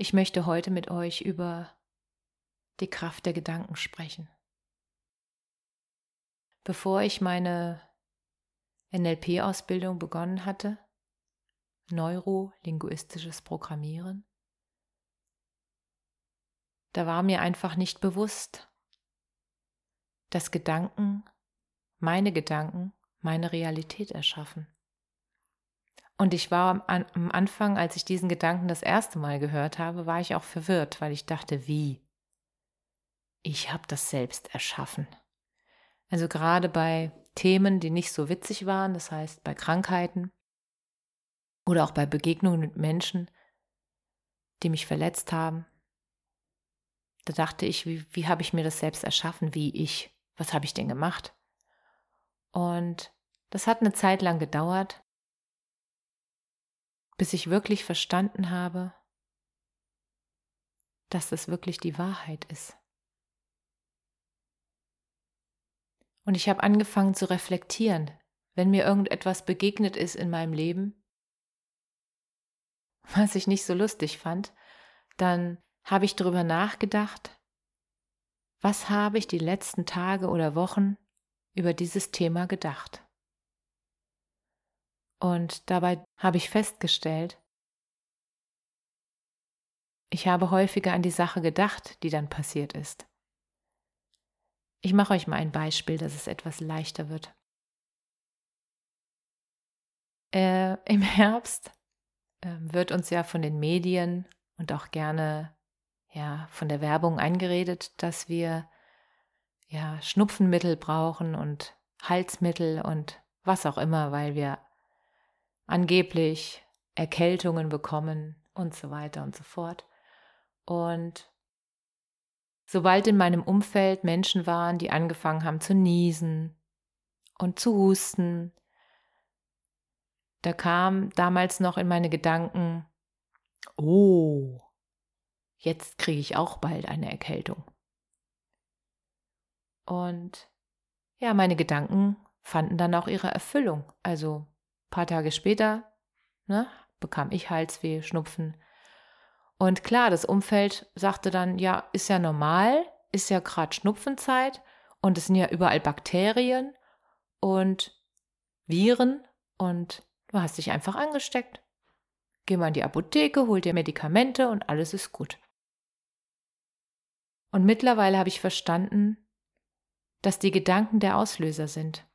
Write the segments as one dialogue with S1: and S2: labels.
S1: Ich möchte heute mit euch über die Kraft der Gedanken sprechen. Bevor ich meine NLP-Ausbildung begonnen hatte, neurolinguistisches Programmieren, da war mir einfach nicht bewusst, dass Gedanken, meine Gedanken, meine Realität erschaffen. Und ich war am, Anfang, als ich diesen Gedanken das erste Mal gehört habe, war ich auch verwirrt, weil ich dachte, wie? Ich habe das selbst erschaffen. Also gerade bei Themen, die nicht so witzig waren, das heißt bei Krankheiten oder auch bei Begegnungen mit Menschen, die mich verletzt haben, da dachte ich, wie, wie habe ich mir das selbst erschaffen, wie ich, was habe ich denn gemacht? Und das hat eine Zeit lang gedauert, bis ich wirklich verstanden habe, dass es wirklich die Wahrheit ist. Und ich habe angefangen zu reflektieren, wenn mir irgendetwas begegnet ist in meinem Leben, was ich nicht so lustig fand, dann habe ich darüber nachgedacht, was habe ich die letzten Tage oder Wochen über dieses Thema gedacht. Und dabei habe ich festgestellt, ich habe häufiger an die Sache gedacht, die dann passiert ist. Ich mache euch mal ein Beispiel, dass es etwas leichter wird. Äh, Im Herbst äh, wird uns ja von den Medien und auch gerne ja, von der Werbung eingeredet, dass wir ja, Schnupfenmittel brauchen und Halsmittel und was auch immer, weil wir angeblich Erkältungen bekommen und so weiter und so fort. Und sobald in meinem Umfeld Menschen waren, die angefangen haben zu niesen und zu husten, da kam damals noch in meine Gedanken, oh, jetzt kriege ich auch bald eine Erkältung. Und ja, meine Gedanken fanden dann auch ihre Erfüllung. Also paar Tage später ne, bekam ich Halsweh, Schnupfen. Und klar, das Umfeld sagte dann, ja, ist ja normal, ist ja gerade Schnupfenzeit und es sind ja überall Bakterien und Viren und du hast dich einfach angesteckt. Geh mal in die Apotheke, hol dir Medikamente und alles ist gut. Und mittlerweile habe ich verstanden, dass die Gedanken der Auslöser sind.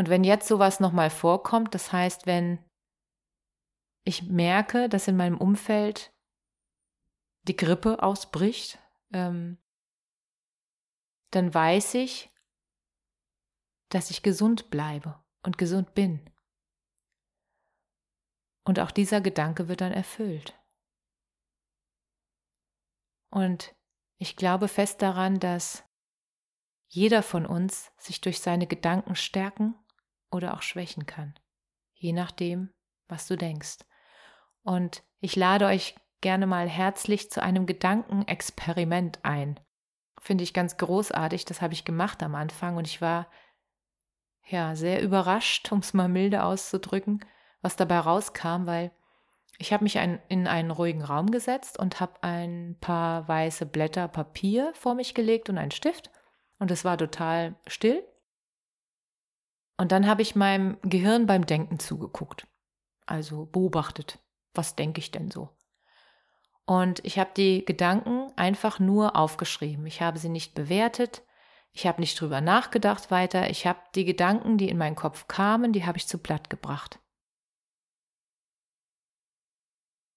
S1: Und wenn jetzt sowas nochmal vorkommt, das heißt, wenn ich merke, dass in meinem Umfeld die Grippe ausbricht, ähm, dann weiß ich, dass ich gesund bleibe und gesund bin. Und auch dieser Gedanke wird dann erfüllt. Und ich glaube fest daran, dass jeder von uns sich durch seine Gedanken stärken oder auch schwächen kann, je nachdem, was du denkst. Und ich lade euch gerne mal herzlich zu einem Gedankenexperiment ein. Finde ich ganz großartig, das habe ich gemacht am Anfang und ich war ja sehr überrascht, um es mal milde auszudrücken, was dabei rauskam, weil ich habe mich ein, in einen ruhigen Raum gesetzt und habe ein paar weiße Blätter Papier vor mich gelegt und einen Stift und es war total still. Und dann habe ich meinem Gehirn beim Denken zugeguckt. Also beobachtet, was denke ich denn so? Und ich habe die Gedanken einfach nur aufgeschrieben. Ich habe sie nicht bewertet. Ich habe nicht drüber nachgedacht weiter. Ich habe die Gedanken, die in meinen Kopf kamen, die habe ich zu Blatt gebracht.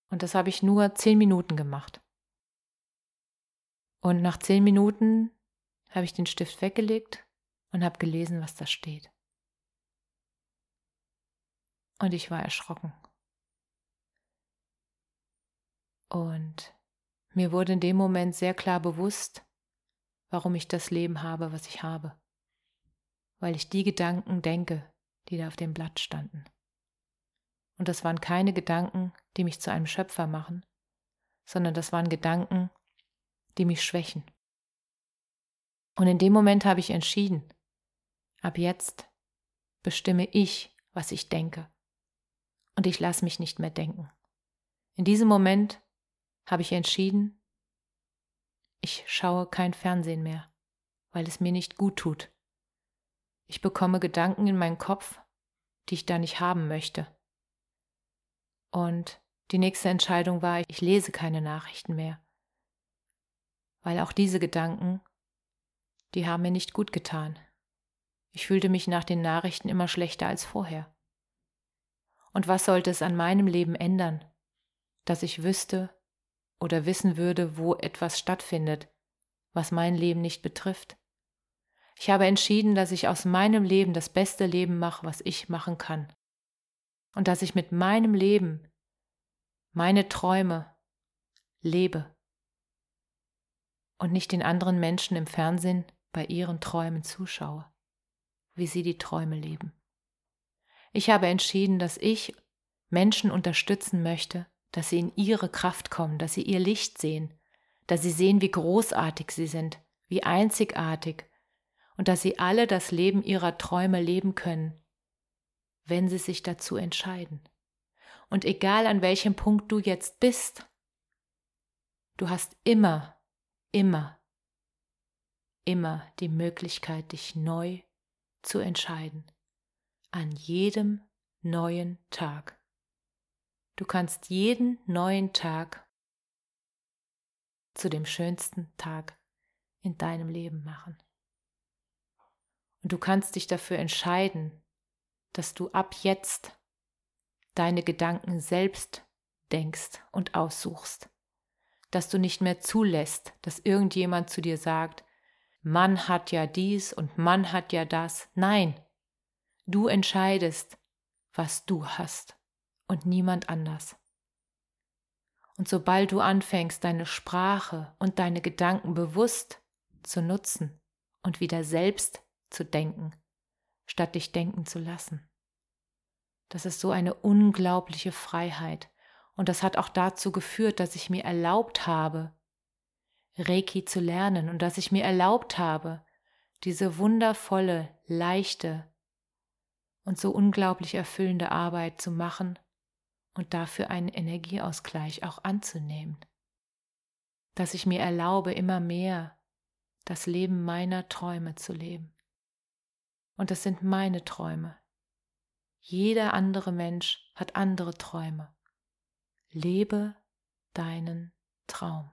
S1: Und das habe ich nur zehn Minuten gemacht. Und nach zehn Minuten habe ich den Stift weggelegt und habe gelesen, was da steht. Und ich war erschrocken. Und mir wurde in dem Moment sehr klar bewusst, warum ich das Leben habe, was ich habe. Weil ich die Gedanken denke, die da auf dem Blatt standen. Und das waren keine Gedanken, die mich zu einem Schöpfer machen, sondern das waren Gedanken, die mich schwächen. Und in dem Moment habe ich entschieden, ab jetzt bestimme ich, was ich denke. Und ich lasse mich nicht mehr denken. In diesem Moment habe ich entschieden, ich schaue kein Fernsehen mehr, weil es mir nicht gut tut. Ich bekomme Gedanken in meinen Kopf, die ich da nicht haben möchte. Und die nächste Entscheidung war, ich lese keine Nachrichten mehr, weil auch diese Gedanken, die haben mir nicht gut getan. Ich fühlte mich nach den Nachrichten immer schlechter als vorher. Und was sollte es an meinem Leben ändern, dass ich wüsste oder wissen würde, wo etwas stattfindet, was mein Leben nicht betrifft? Ich habe entschieden, dass ich aus meinem Leben das beste Leben mache, was ich machen kann. Und dass ich mit meinem Leben meine Träume lebe und nicht den anderen Menschen im Fernsehen bei ihren Träumen zuschaue, wie sie die Träume leben. Ich habe entschieden, dass ich Menschen unterstützen möchte, dass sie in ihre Kraft kommen, dass sie ihr Licht sehen, dass sie sehen, wie großartig sie sind, wie einzigartig und dass sie alle das Leben ihrer Träume leben können, wenn sie sich dazu entscheiden. Und egal an welchem Punkt du jetzt bist, du hast immer, immer, immer die Möglichkeit, dich neu zu entscheiden an jedem neuen Tag. Du kannst jeden neuen Tag zu dem schönsten Tag in deinem Leben machen. Und du kannst dich dafür entscheiden, dass du ab jetzt deine Gedanken selbst denkst und aussuchst, dass du nicht mehr zulässt, dass irgendjemand zu dir sagt, Mann hat ja dies und Mann hat ja das. Nein, Du entscheidest, was du hast und niemand anders. Und sobald du anfängst, deine Sprache und deine Gedanken bewusst zu nutzen und wieder selbst zu denken, statt dich denken zu lassen, das ist so eine unglaubliche Freiheit. Und das hat auch dazu geführt, dass ich mir erlaubt habe, Reiki zu lernen und dass ich mir erlaubt habe, diese wundervolle, leichte, und so unglaublich erfüllende Arbeit zu machen und dafür einen Energieausgleich auch anzunehmen. Dass ich mir erlaube, immer mehr das Leben meiner Träume zu leben. Und das sind meine Träume. Jeder andere Mensch hat andere Träume. Lebe deinen Traum.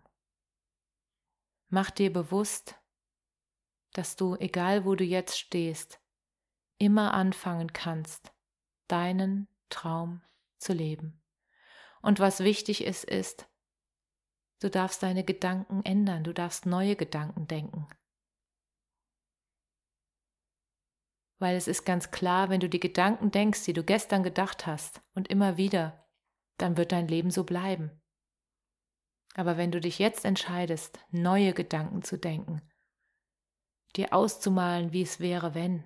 S1: Mach dir bewusst, dass du, egal wo du jetzt stehst, immer anfangen kannst, deinen Traum zu leben. Und was wichtig ist, ist, du darfst deine Gedanken ändern, du darfst neue Gedanken denken. Weil es ist ganz klar, wenn du die Gedanken denkst, die du gestern gedacht hast und immer wieder, dann wird dein Leben so bleiben. Aber wenn du dich jetzt entscheidest, neue Gedanken zu denken, dir auszumalen, wie es wäre, wenn,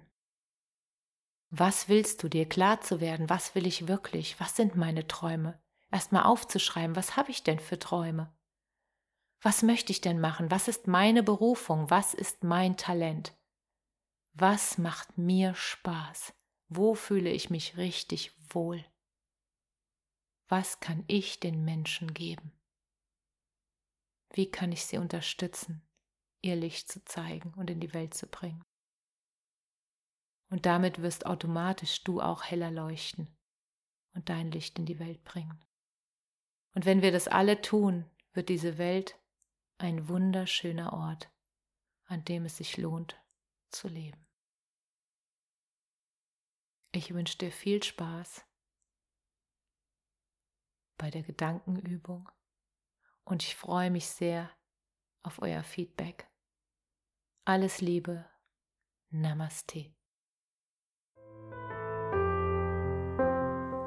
S1: was willst du dir klar zu werden? Was will ich wirklich? Was sind meine Träume? Erstmal aufzuschreiben, was habe ich denn für Träume? Was möchte ich denn machen? Was ist meine Berufung? Was ist mein Talent? Was macht mir Spaß? Wo fühle ich mich richtig wohl? Was kann ich den Menschen geben? Wie kann ich sie unterstützen, ihr Licht zu zeigen und in die Welt zu bringen? Und damit wirst automatisch du auch heller leuchten und dein Licht in die Welt bringen. Und wenn wir das alle tun, wird diese Welt ein wunderschöner Ort, an dem es sich lohnt zu leben. Ich wünsche dir viel Spaß bei der Gedankenübung und ich freue mich sehr auf euer Feedback. Alles Liebe. Namaste.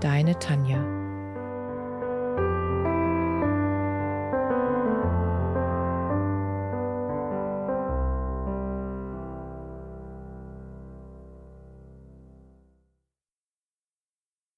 S1: deine Tanja.